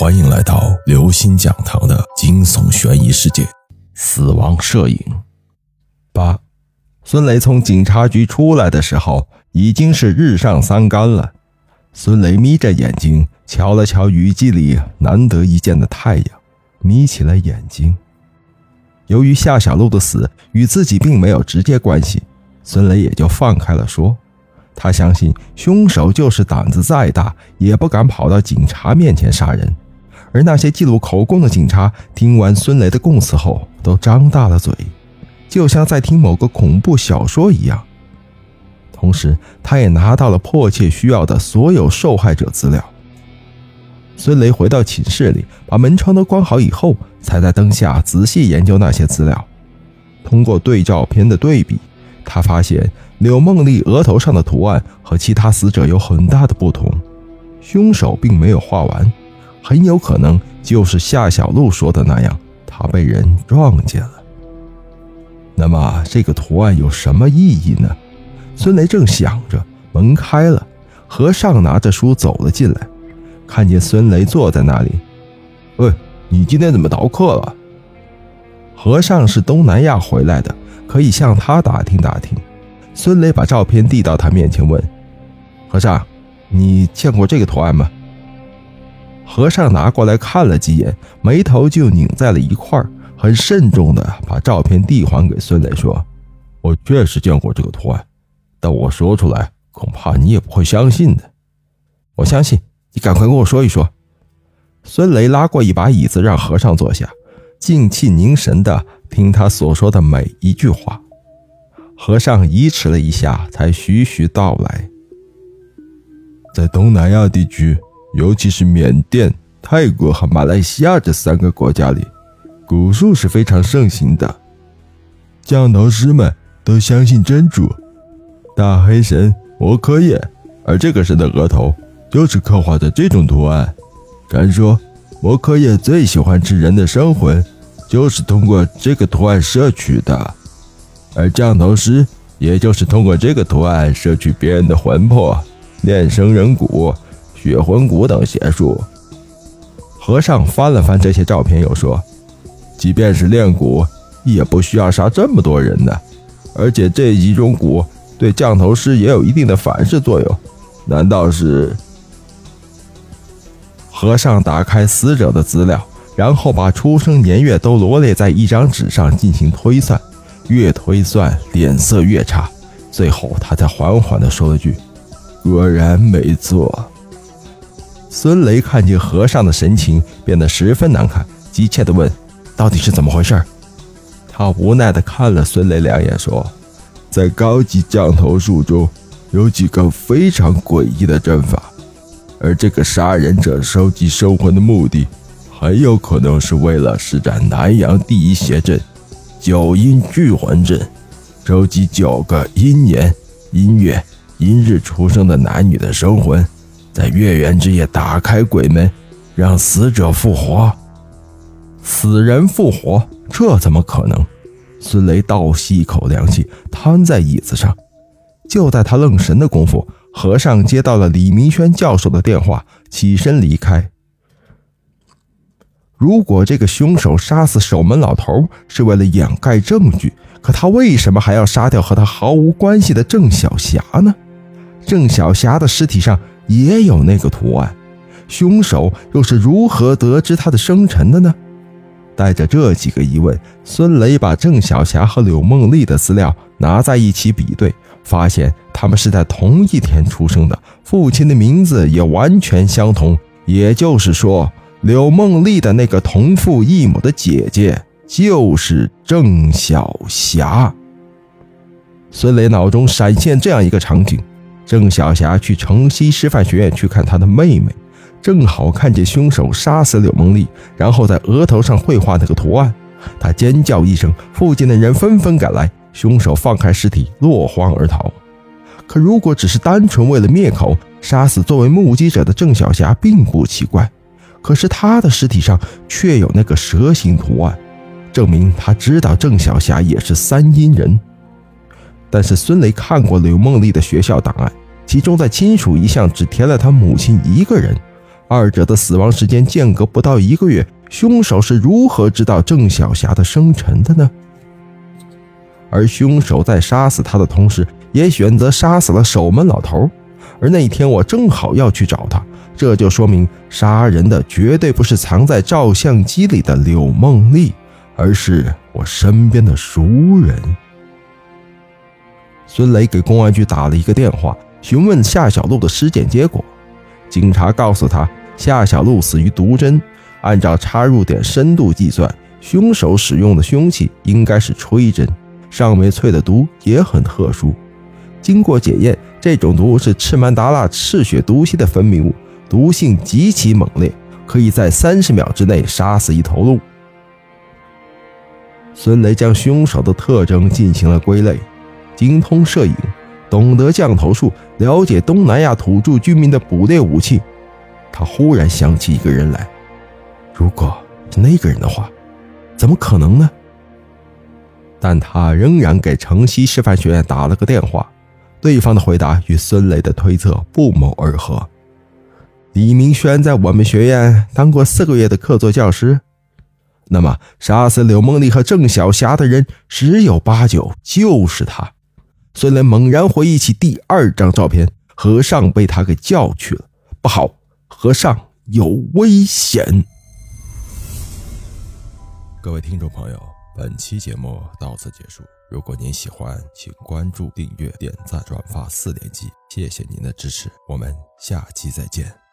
欢迎来到刘星讲堂的惊悚悬疑世界《死亡摄影》。八，孙雷从警察局出来的时候，已经是日上三竿了。孙雷眯着眼睛，瞧了瞧雨季里难得一见的太阳，眯起了眼睛。由于夏小璐的死与自己并没有直接关系，孙雷也就放开了说。他相信凶手就是胆子再大也不敢跑到警察面前杀人，而那些记录口供的警察听完孙雷的供词后，都张大了嘴，就像在听某个恐怖小说一样。同时，他也拿到了迫切需要的所有受害者资料。孙雷回到寝室里，把门窗都关好以后，才在灯下仔细研究那些资料。通过对照片的对比，他发现。柳梦丽额头上的图案和其他死者有很大的不同，凶手并没有画完，很有可能就是夏小璐说的那样，他被人撞见了。那么这个图案有什么意义呢？孙雷正想着，门开了，和尚拿着书走了进来，看见孙雷坐在那里，喂，你今天怎么逃课了？和尚是东南亚回来的，可以向他打听打听。孙雷把照片递到他面前，问：“和尚，你见过这个图案吗？”和尚拿过来看了几眼，眉头就拧在了一块儿，很慎重地把照片递还给孙雷，说：“我确实见过这个图案，但我说出来恐怕你也不会相信的。我相信，你赶快跟我说一说。”孙雷拉过一把椅子，让和尚坐下，静气凝神地听他所说的每一句话。和尚移迟了一下，才徐徐道来。在东南亚地区，尤其是缅甸、泰国和马来西亚这三个国家里，蛊术是非常盛行的。降头师们都相信真主、大黑神摩诃叶，而这个神的额头就是刻画着这种图案。传说，摩诃叶最喜欢吃人的生魂，就是通过这个图案摄取的。而降头师，也就是通过这个图案摄取别人的魂魄，炼生人骨、血魂骨等邪术。和尚翻了翻这些照片，又说：“即便是炼骨，也不需要杀这么多人的。而且这几种骨对降头师也有一定的反噬作用。难道是？”和尚打开死者的资料，然后把出生年月都罗列在一张纸上进行推算。越推算，脸色越差。最后，他才缓缓地说了句：“果然没错。”孙雷看见和尚的神情变得十分难看，急切地问：“到底是怎么回事？”他无奈地看了孙雷两眼，说：“在高级降头术中，有几个非常诡异的阵法，而这个杀人者收集生魂的目的，很有可能是为了施展南阳第一邪阵。”九阴聚魂阵，收集九个阴年、阴月、阴日出生的男女的生魂，在月圆之夜打开鬼门，让死者复活。死人复活，这怎么可能？孙雷倒吸一口凉气，瘫在椅子上。就在他愣神的功夫，和尚接到了李明轩教授的电话，起身离开。如果这个凶手杀死守门老头是为了掩盖证据，可他为什么还要杀掉和他毫无关系的郑小霞呢？郑小霞的尸体上也有那个图案，凶手又是如何得知他的生辰的呢？带着这几个疑问，孙雷把郑小霞和柳梦丽的资料拿在一起比对，发现他们是在同一天出生的，父亲的名字也完全相同，也就是说。柳梦丽的那个同父异母的姐姐就是郑小霞。孙雷脑中闪现这样一个场景：郑小霞去城西师范学院去看她的妹妹，正好看见凶手杀死柳梦丽，然后在额头上绘画那个图案。她尖叫一声，附近的人纷纷赶来，凶手放开尸体落荒而逃。可如果只是单纯为了灭口杀死作为目击者的郑小霞，并不奇怪。可是她的尸体上却有那个蛇形图案，证明他知道郑小霞也是三阴人。但是孙雷看过柳梦丽的学校档案，其中在亲属一项只填了他母亲一个人，二者的死亡时间间隔不到一个月，凶手是如何知道郑小霞的生辰的呢？而凶手在杀死他的同时，也选择杀死了守门老头。而那一天我正好要去找他，这就说明杀人的绝对不是藏在照相机里的柳梦丽，而是我身边的熟人。孙雷给公安局打了一个电话，询问夏小璐的尸检结果。警察告诉他，夏小璐死于毒针，按照插入点深度计算，凶手使用的凶器应该是吹针。上面淬的毒也很特殊，经过检验，这种毒是赤曼达拉赤血毒蝎的分泌物，毒性极其猛烈，可以在三十秒之内杀死一头鹿。孙雷将凶手的特征进行了归类。精通摄影，懂得降头术，了解东南亚土著居民的捕猎武器。他忽然想起一个人来，如果是那个人的话，怎么可能呢？但他仍然给城西师范学院打了个电话，对方的回答与孙雷的推测不谋而合。李明轩在我们学院当过四个月的客座教师，那么杀死柳梦丽和郑小霞的人十有八九就是他。孙雷猛然回忆起第二张照片，和尚被他给叫去了。不好，和尚有危险！各位听众朋友，本期节目到此结束。如果您喜欢，请关注、订阅、点赞、转发四连击，谢谢您的支持，我们下期再见。